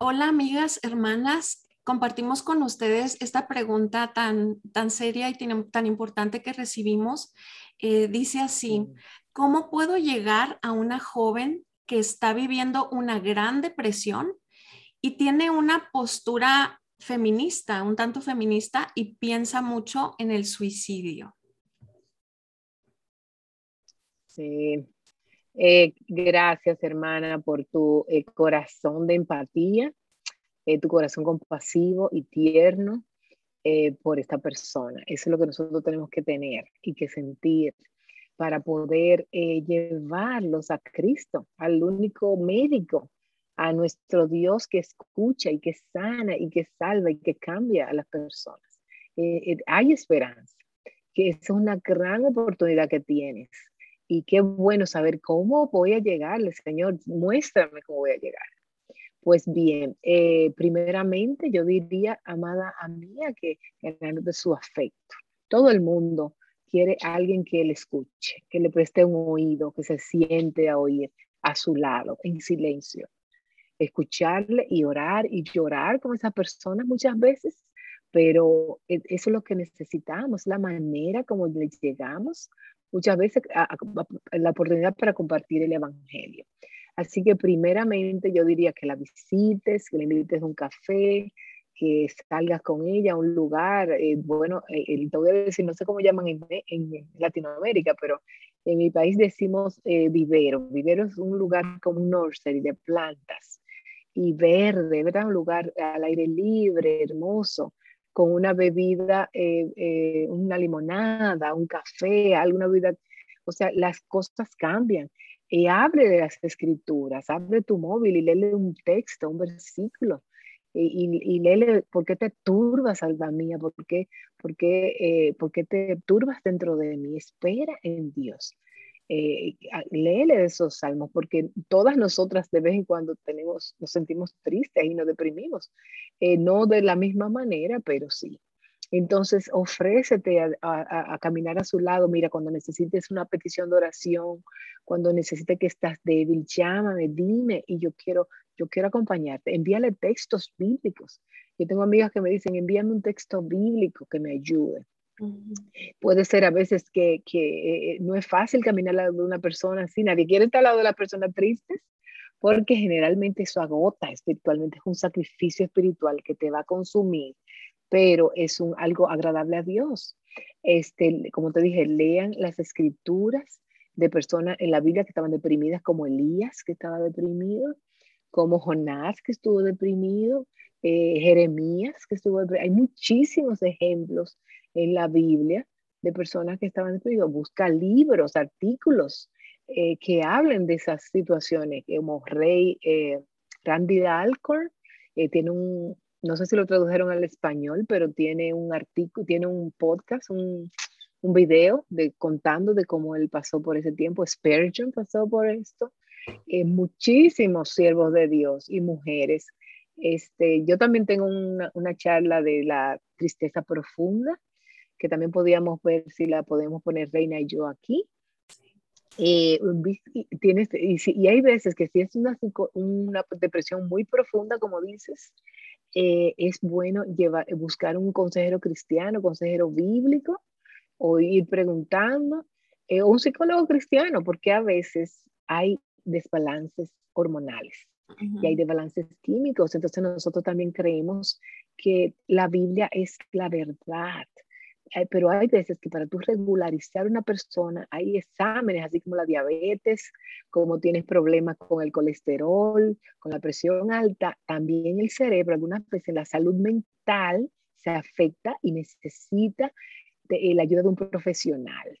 Hola amigas, hermanas, compartimos con ustedes esta pregunta tan, tan seria y tan importante que recibimos. Eh, dice así, ¿cómo puedo llegar a una joven que está viviendo una gran depresión y tiene una postura feminista, un tanto feminista y piensa mucho en el suicidio? Sí, eh, gracias, hermana, por tu eh, corazón de empatía, eh, tu corazón compasivo y tierno por esta persona. Eso es lo que nosotros tenemos que tener y que sentir para poder llevarlos a Cristo, al único médico, a nuestro Dios que escucha y que sana y que salva y que cambia a las personas. hay esperanza, que es una gran oportunidad que tienes y qué bueno saber cómo voy a llegarle, Señor, muéstrame cómo voy a llegar. Pues bien, eh, primeramente yo diría, amada amiga, que de su afecto. Todo el mundo quiere a alguien que le escuche, que le preste un oído, que se siente a oír a su lado, en silencio. Escucharle y orar y llorar con esa persona muchas veces, pero e, eso es lo que necesitamos, la manera como le llegamos muchas veces la oportunidad para compartir el Evangelio. Así que primeramente yo diría que la visites, que le invites a un café, que salgas con ella a un lugar, eh, bueno, eh, te voy a decir, no sé cómo llaman en, Latinoamérica, pero en mi país decimos eh, vivero. Vivero es un lugar como un nursery de plantas y verde, ¿verdad? Un lugar al aire libre, hermoso, con una bebida, eh, eh, una limonada, un café, alguna bebida. O sea, las cosas cambian. Y abre las escrituras, abre tu móvil y léele un texto, un versículo. Y, y, léele, ¿por qué te turbas, alma mía? ¿Por qué, por, qué, eh, ¿Por qué te turbas dentro de mí? Espera en Dios eh, léele esos salmos, porque todas nosotras de vez en cuando tenemos, nos sentimos tristes y nos deprimimos. Eh, no de la misma manera, pero sí. Entonces, ofrécete a, caminar a su lado. Mira, cuando necesites una petición de oración, cuando necesites que estás débil, llámame, dime y yo quiero, yo quiero acompañarte. Envíale textos bíblicos. Yo tengo amigas que me dicen, envíame un texto bíblico que me ayude. Puede ser a veces que, que eh, no es fácil caminar al lado de una persona así, nadie quiere estar al lado de la persona triste, porque generalmente eso agota espiritualmente, es un sacrificio espiritual que te va a consumir, pero es un, algo agradable a Dios. Este, como te dije, lean las escrituras de personas en la Biblia que estaban deprimidas, como Elías, que estaba deprimido, como Jonás, que estuvo deprimido, eh, Jeremías, que estuvo deprimido. Hay muchísimos ejemplos en la Biblia de personas que estaban deprimidas. Busca libros, artículos eh, que hablen de esas situaciones, como Rey eh, Randy Alcorn, eh, tiene un, no sé si lo tradujeron al español, pero tiene un artículo, tiene un podcast, un, un video de, contando de cómo él pasó por ese tiempo. Spurgeon pasó por esto. muchísimos siervos de Dios y mujeres. Este, yo también tengo una, una charla de la tristeza profunda que también podíamos ver si la podemos poner Reina y yo aquí. Eh, tienes, y, hay veces que si es una, una depresión muy profunda, como dices, eh, es bueno llevar, buscar un consejero cristiano, consejero bíblico, o ir preguntando, eh, o un psicólogo cristiano, porque a veces hay desbalances hormonales y hay desbalances químicos. Entonces nosotros también creemos que la Biblia es la verdad pero hay veces que para tú regularizar una persona hay exámenes, así como la diabetes, como tienes problemas con el colesterol, con la presión alta, también el cerebro, algunas veces la salud mental se afecta y necesita eh, la ayuda de un profesional,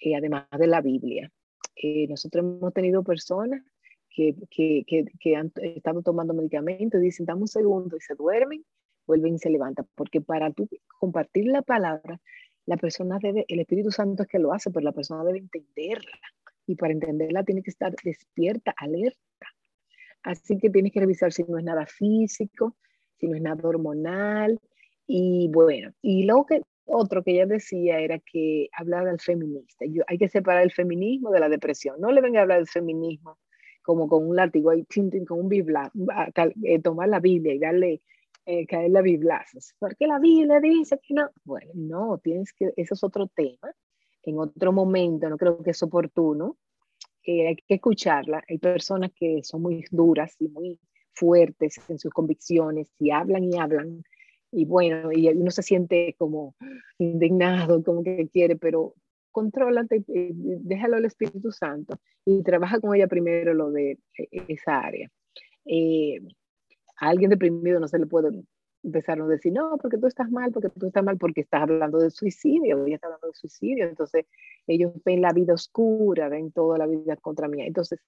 eh, además de la Biblia. Eh, nosotros hemos tenido personas que, que, que, que, han estado tomando medicamentos y dicen, dame un segundo y se duermen vuelven y se levantan, porque para tú compartir la palabra, la persona debe, el Espíritu Santo es que lo hace, pero la persona debe entenderla. Y para entenderla tiene que estar despierta, alerta. Así que tienes que revisar si no es nada físico, si no es nada hormonal. Y bueno, y lo que otro que ella decía era que hablaba del feminista. Yo, hay que separar el feminismo de la depresión. No le venga a hablar del feminismo como con un látigo ahí, con un bibla, tomar la Biblia y darle, eh, caer la biblazos. Porque la Biblia dice que no. Bueno, no, tienes que, eso es otro tema. En otro momento, no creo que es oportuno. hay que escucharla. Hay personas que son muy duras y muy fuertes en sus convicciones y hablan y hablan. Y bueno, y uno se siente como indignado, como que quiere, pero contrólate, eh, déjalo al Espíritu Santo y trabaja con ella primero lo de eh, esa área. Eh, a alguien deprimido no se le puede empezar a decir, no, porque tú estás mal, porque tú estás mal, porque estás hablando de suicidio, ella está hablando de suicidio, entonces ellos ven la vida oscura, ven toda la vida contra mí. Entonces,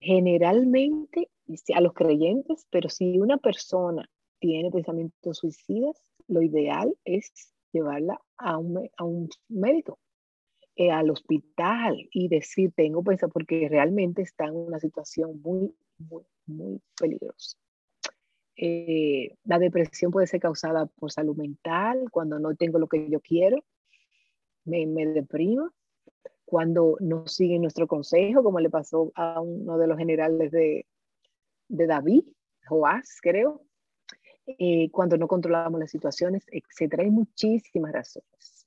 generalmente a los creyentes, pero si una persona tiene pensamientos suicidas, lo ideal es llevarla a un, a un médico, eh, al hospital y decir, tengo pensado, porque realmente está en una situación muy, muy, muy peligrosa. Eh, la depresión puede ser causada por salud mental, cuando no tengo lo que yo quiero, me, me deprimo, cuando no siguen nuestro consejo, como le pasó a uno de los generales de, de David, Joás, creo, eh, cuando no controlamos las situaciones, etcétera. Hay muchísimas razones.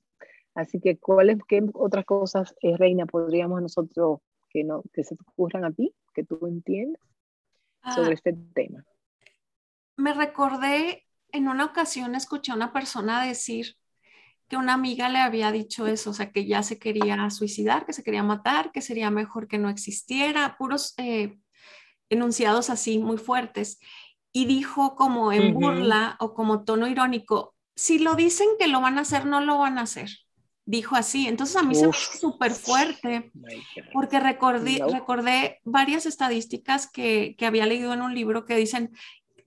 Así que, ¿cuáles, qué otras cosas, eh, Reina, podríamos nosotros que, no, que se te ocurran a ti, que tú entiendas sobre ah. este tema? Me recordé, en una ocasión escuché a una persona decir que una amiga le había dicho eso, o sea, que ya se quería suicidar, que se quería matar, que sería mejor que no existiera, puros eh, enunciados así muy fuertes y dijo como en burla o como tono irónico, si lo dicen que lo van a hacer, no lo van a hacer. Dijo así. Entonces a mí se me hizo súper fuerte porque recordé, recordé varias estadísticas que, que había leído en un libro que dicen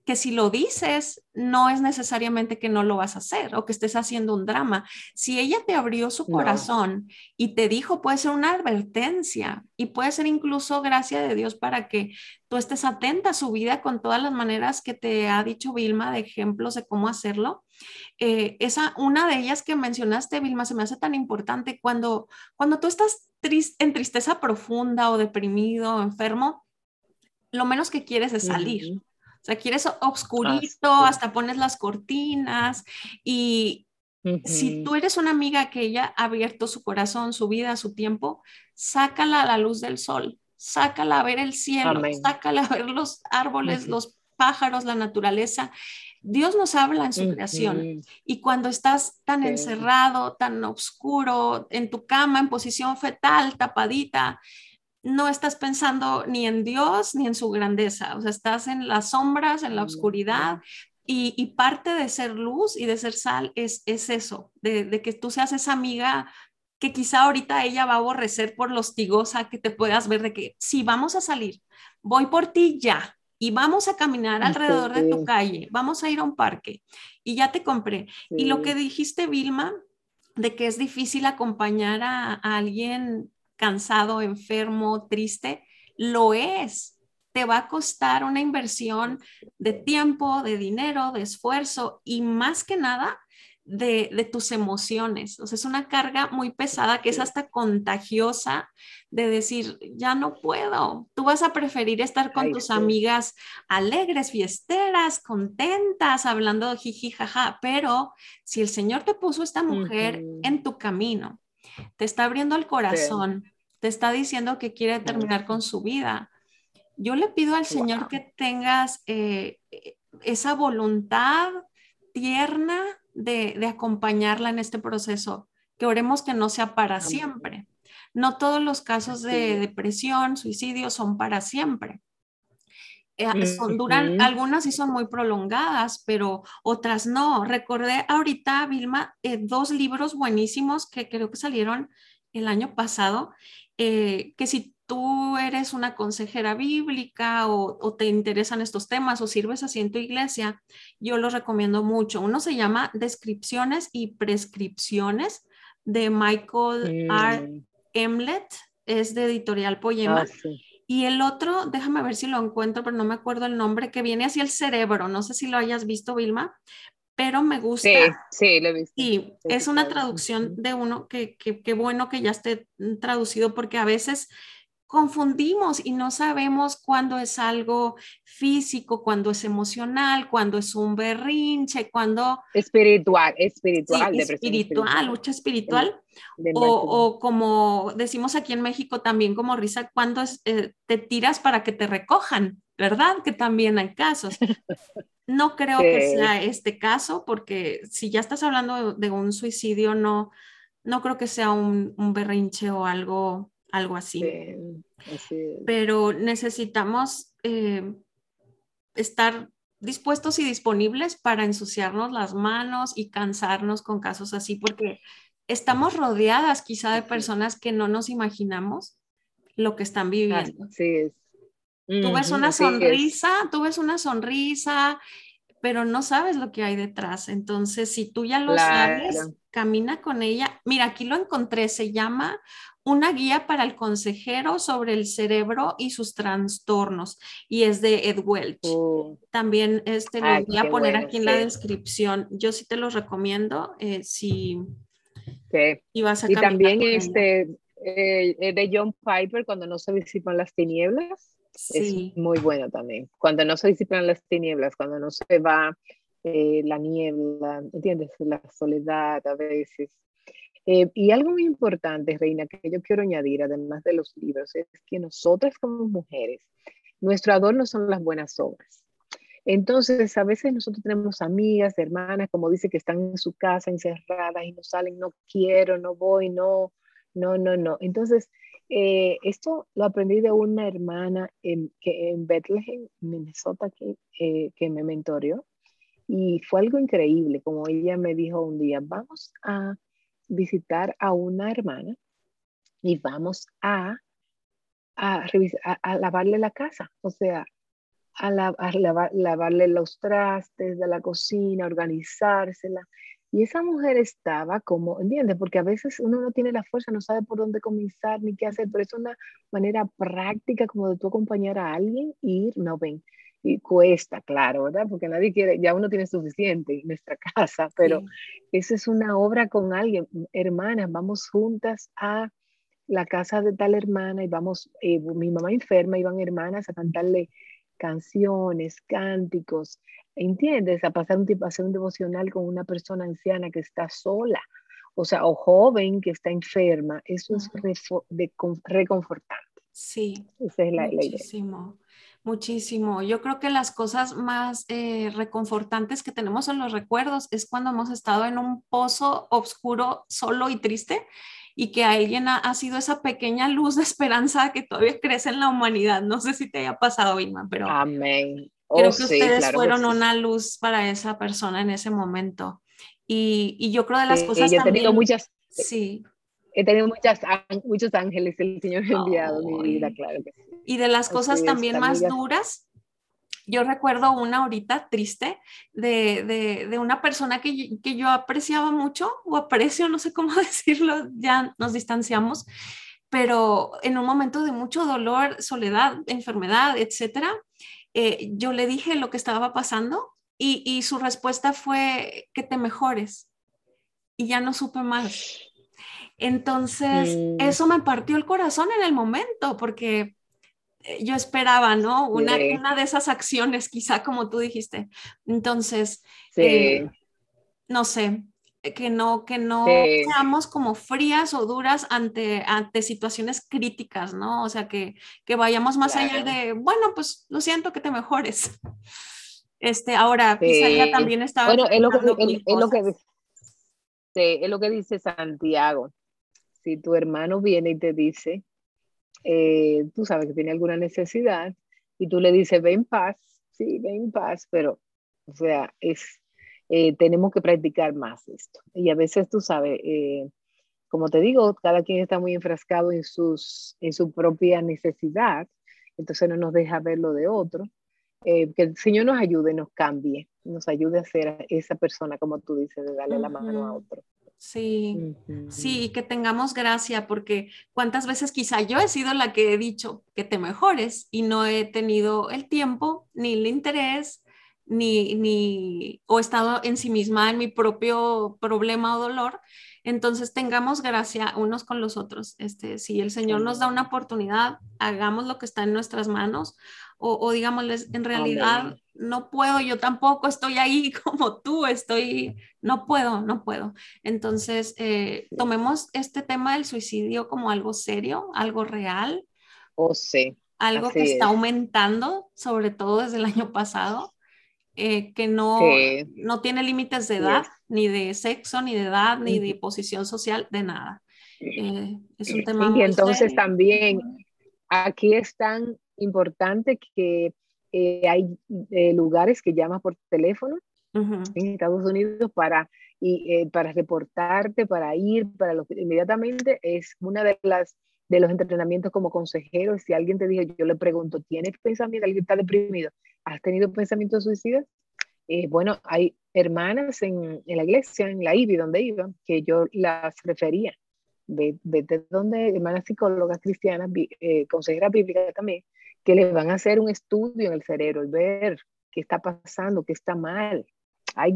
que si lo dices, no es necesariamente que no lo vas a hacer o que estés haciendo un drama. Si ella te abrió su corazón y te dijo, puede ser una advertencia y puede ser incluso gracia de Dios para que tú estés atenta a su vida con todas las maneras que te ha dicho Vilma de ejemplos de cómo hacerlo. Eh, esa, una de ellas que mencionaste, Vilma, se me hace tan importante cuando, cuando tú estás triste, en tristeza profunda o deprimido o enfermo, lo menos que quieres es salir. O sea, quieres obscurito, hasta pones las cortinas y si tú eres una amiga que ella ha abierto su corazón, su vida, su tiempo, sácala a la luz del sol, sácala a ver el cielo, sácala a ver los árboles, los pájaros, la naturaleza. Dios nos habla en su creación y cuando estás tan encerrado, tan oscuro, en tu cama, en posición fetal, tapadita, no estás pensando ni en Dios ni en su grandeza, o sea, estás en las sombras, en la oscuridad. Y, parte de ser luz y de ser sal es, es eso, de, que tú seas esa amiga que quizá ahorita ella va a aborrecer por lo hostigosa que te puedas ver de que si vamos a salir, voy por ti ya y vamos a caminar alrededor de tu calle, vamos a ir a un parque y ya te compré. Y lo que dijiste, Vilma, de que es difícil acompañar a alguien cansado, enfermo, triste, lo es. Te va a costar una inversión de tiempo, de dinero, de esfuerzo y más que nada de, tus emociones. O sea, es una carga muy pesada que es hasta contagiosa de decir, ya no puedo. Tú vas a preferir estar con tus amigas alegres, fiesteras, contentas, hablando jiji, jaja, pero si el Señor te puso esta mujer en tu camino, te está abriendo el corazón, te está diciendo que quiere terminar con su vida. Yo le pido al Señor que tengas eh, esa voluntad tierna de, acompañarla en este proceso, que oremos que no sea para siempre. No todos los casos de depresión, suicidio son para siempre. Eh, son, duran, algunas sí son muy prolongadas, pero otras no. Recordé ahorita, Vilma, eh, dos libros buenísimos que creo que salieron el año pasado, eh, que si tú eres una consejera bíblica o, te interesan estos temas o sirves así en tu iglesia, yo los recomiendo mucho. Uno se llama Descripciones y Prescripciones de Michael R. Emlet, es de editorial Poema. Ah, y el otro, déjame ver si lo encuentro, pero no me acuerdo el nombre, que viene hacia el cerebro. No sé si lo hayas visto, Vilma, pero me gusta. Sí, sí, lo he visto. Sí, es una traducción de uno que, que, bueno que ya esté traducido porque a veces confundimos y no sabemos cuándo es algo físico, cuándo es emocional, cuándo es un berrinche, cuándo... Espiritual, espiritual. espiritual, lucha espiritual. o, como decimos aquí en México también como risa, cuando eh, te tiras para que te recojan, ¿verdad? Que también hay casos. No creo que sea este caso, porque si ya estás hablando de, un suicidio, no, no creo que sea un, un berrinche o algo algo así. Pero necesitamos eh, estar dispuestos y disponibles para ensuciarnos las manos y cansarnos con casos así, porque estamos rodeadas quizá de personas que no nos imaginamos lo que están viviendo. Sí. Tú ves una sonrisa, tú ves una sonrisa, pero no sabes lo que hay detrás. Entonces, si tú ya lo sabes, camina con ella. Mira, aquí lo encontré, se llama una guía para el consejero sobre el cerebro y sus trastornos y es de Ed Welch. Oh. También este lo voy a poner aquí en la descripción. Yo sí te lo recomiendo eh, si y vas a Y también este eh, de John Piper cuando no se disipan las tinieblas. Sí. Es muy bueno también. Cuando no se disipan las tinieblas, cuando no se va eh, la niebla, ¿entiendes? La soledad a veces. Eh, y algo muy importante, Reina, que yo quiero añadir, además de los libros, es que nosotras como mujeres, nuestro adorno son las buenas obras. Entonces, a veces nosotros tenemos amigas, hermanas, como dice, que están en su casa encerradas y no salen, no quiero, no voy, no, no, no, no. Entonces, eh, esto lo aprendí de una hermana en, que en Bethlehem, Minnesota, que, eh, que me mentoreó. Y fue algo increíble, como ella me dijo un día, vamos a visitar a una hermana y vamos a, a, a, lavarle la casa, o sea, a, lavarle los trastes de la cocina, organizársela. Y esa mujer estaba como, ¿entiendes? Porque a veces uno no tiene la fuerza, no sabe por dónde comenzar ni qué hacer, pero es una manera práctica como de tú acompañar a alguien ir, no ven y cuesta, claro, ¿verdad? Porque nadie quiere, ya uno tiene suficiente en nuestra casa, pero esa es una obra con alguien, hermanas, vamos juntas a la casa de tal hermana y vamos, eh, mi mamá enferma, iban hermanas a cantarle canciones, cánticos, ¿entiendes? A pasar un tiempo, a hacer un devocional con una persona anciana que está sola, o sea, o joven que está enferma, eso es reconfortante. Sí. Esa es la, muchísimo muchísimo. Yo creo que las cosas más eh, reconfortantes que tenemos en los recuerdos es cuando hemos estado en un pozo oscuro, solo y triste y que alguien ha, sido esa pequeña luz de esperanza que todavía crece en la humanidad. No sé si te haya pasado, Vilma, pero Amén. creo oh, que ustedes fueron una luz para esa persona en ese momento. Y, y yo creo de las cosas yo he tenido muchas, sí. He tenido muchas, muchos ángeles el Señor ha enviado en mi vida, claro que sí. Y de las cosas también más duras, yo recuerdo una ahorita triste de, de, de una persona que, que, yo apreciaba mucho, o aprecio, no sé cómo decirlo, ya nos distanciamos, pero en un momento de mucho dolor, soledad, enfermedad, etcétera, eh, yo le dije lo que estaba pasando y, y su respuesta fue que te mejores. Y ya no supe más. Entonces, mm. eso me partió el corazón en el momento, porque yo esperaba, ¿no? Una, una, de esas acciones, quizá como tú dijiste. Entonces, eh, no sé, eh, que no, que no seamos como frías o duras ante, ante situaciones críticas, ¿no? O sea, que, que vayamos más allá de, bueno, pues lo siento que te mejores. Este, ahora, quizá ella también estaba... Bueno, es lo, que, es, lo que, es lo que dice Santiago. Si tu hermano viene y te dice, eh, tú sabes que tiene alguna necesidad y tú le dices, ven paz, sí, ven paz, pero, o sea, es, eh, tenemos que practicar más esto. Y a veces, tú sabes, eh, como te digo, cada quien está muy enfrascado en, sus, en su propia necesidad, entonces no nos deja ver lo de otro. que el Señor nos ayude, nos cambie, nos ayude a ser esa persona, como tú dices, de darle la mano a otro. Sí, sí, que tengamos gracia, porque cuántas veces quizá yo he sido la que he dicho que te mejores y no he tenido el tiempo, ni el interés, ni, ni, o he estado en sí misma en mi propio problema o dolor. Entonces tengamos gracia unos con los otros. Este, si el Señor nos da una oportunidad, hagamos lo que está en nuestras manos o, o digámosles, en realidad no puedo, yo tampoco estoy ahí como tú, estoy, no puedo, no puedo. Entonces, eh, tomemos este tema del suicidio como algo serio, algo real. O oh, sí. Algo que está aumentando, sobre todo desde el año pasado. Eh, que no, no tiene límites de edad, ni de sexo, ni de edad, ni de posición social, de nada. Eh, es un tema. Y entonces también aquí es tan importante que eh, hay lugares que llamas por teléfono en Estados Unidos para, y, para reportarte, para ir, para lo inmediatamente es una de las de los entrenamientos como consejero. Si alguien te dijo, yo le pregunto, ¿tienes pensamiento? ¿Alguien está deprimido? ¿Has tenido pensamientos suicidas? Eh, bueno, hay hermanas en, en, la iglesia, en la IBI, donde iba, que yo las refería. Vete donde hermanas psicólogas cristianas, eh, consejeras bíblicas también, que les van a hacer un estudio en el cerebro y ver qué está pasando, qué está mal. Hay,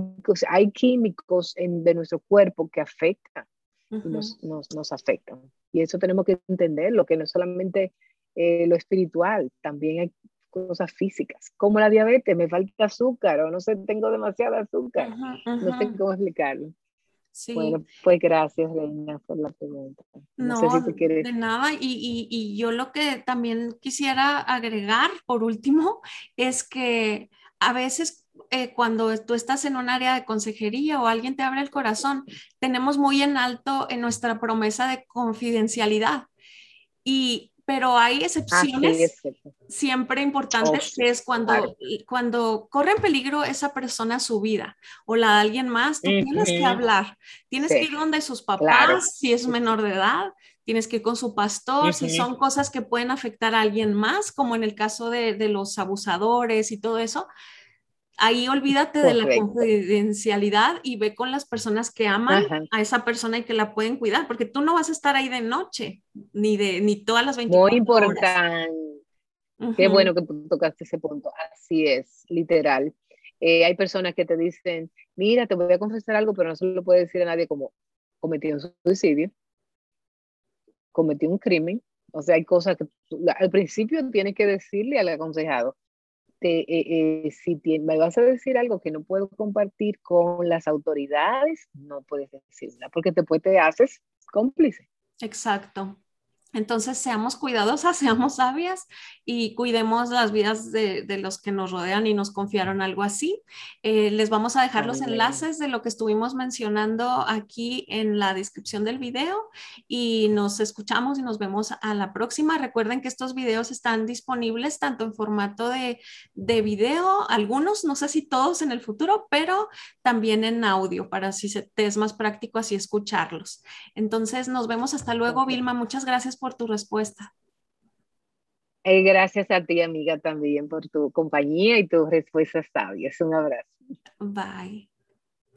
hay químicos en, de nuestro cuerpo que afectan, nos, nos, nos, afectan. Y eso tenemos que entender, lo que no es solamente eh, lo espiritual, también hay cosas físicas, como la diabetes, me falta azúcar o no sé, tengo demasiada azúcar. No sé cómo explicarlo. Sí. Bueno, pues gracias, Reina, por la pregunta. No, sé si quieres... de nada. Y, y, y, yo lo que también quisiera agregar, por último, es que a veces eh, cuando tú estás en un área de consejería o alguien te abre el corazón, tenemos muy en alto en nuestra promesa de confidencialidad. Y pero hay excepciones siempre importantes, que es cuando, cuando corre en peligro esa persona su vida o la de alguien más, tú tienes que hablar, tienes que ir donde sus papás, si es menor de edad, tienes que ir con su pastor, si son cosas que pueden afectar a alguien más, como en el caso de, de los abusadores y todo eso, ahí olvídate de la confidencialidad y ve con las personas que aman a esa persona y que la pueden cuidar, porque tú no vas a estar ahí de noche, ni de ni todas las 24 Muy importante. Qué bueno que tocaste ese punto. Así es, literal. Eh, hay personas que te dicen, mira, te voy a confesar algo, pero no se lo puede decir a nadie como cometí un suicidio, cometí un crimen. O sea, hay cosas que al principio tienes que decirle al aconsejado, este, si me vas a decir algo que no puedo compartir con las autoridades, no puedes decirla, porque después te haces cómplice. Exacto. Entonces, seamos cuidadosas, seamos sabias y cuidemos las vidas de, los que nos rodean y nos confiaron algo así. Eh, les vamos a dejar los enlaces de lo que estuvimos mencionando aquí en la descripción del video y nos escuchamos y nos vemos a la próxima. Recuerden que estos videos están disponibles tanto en formato de, de video, algunos, no sé si todos en el futuro, pero también en audio para si te es más práctico así escucharlos. Entonces, nos vemos hasta luego, Vilma. Muchas gracias por tu respuesta. Eh, gracias a ti, amiga, también por tu compañía y tus respuestas sabias. Un abrazo. Bye.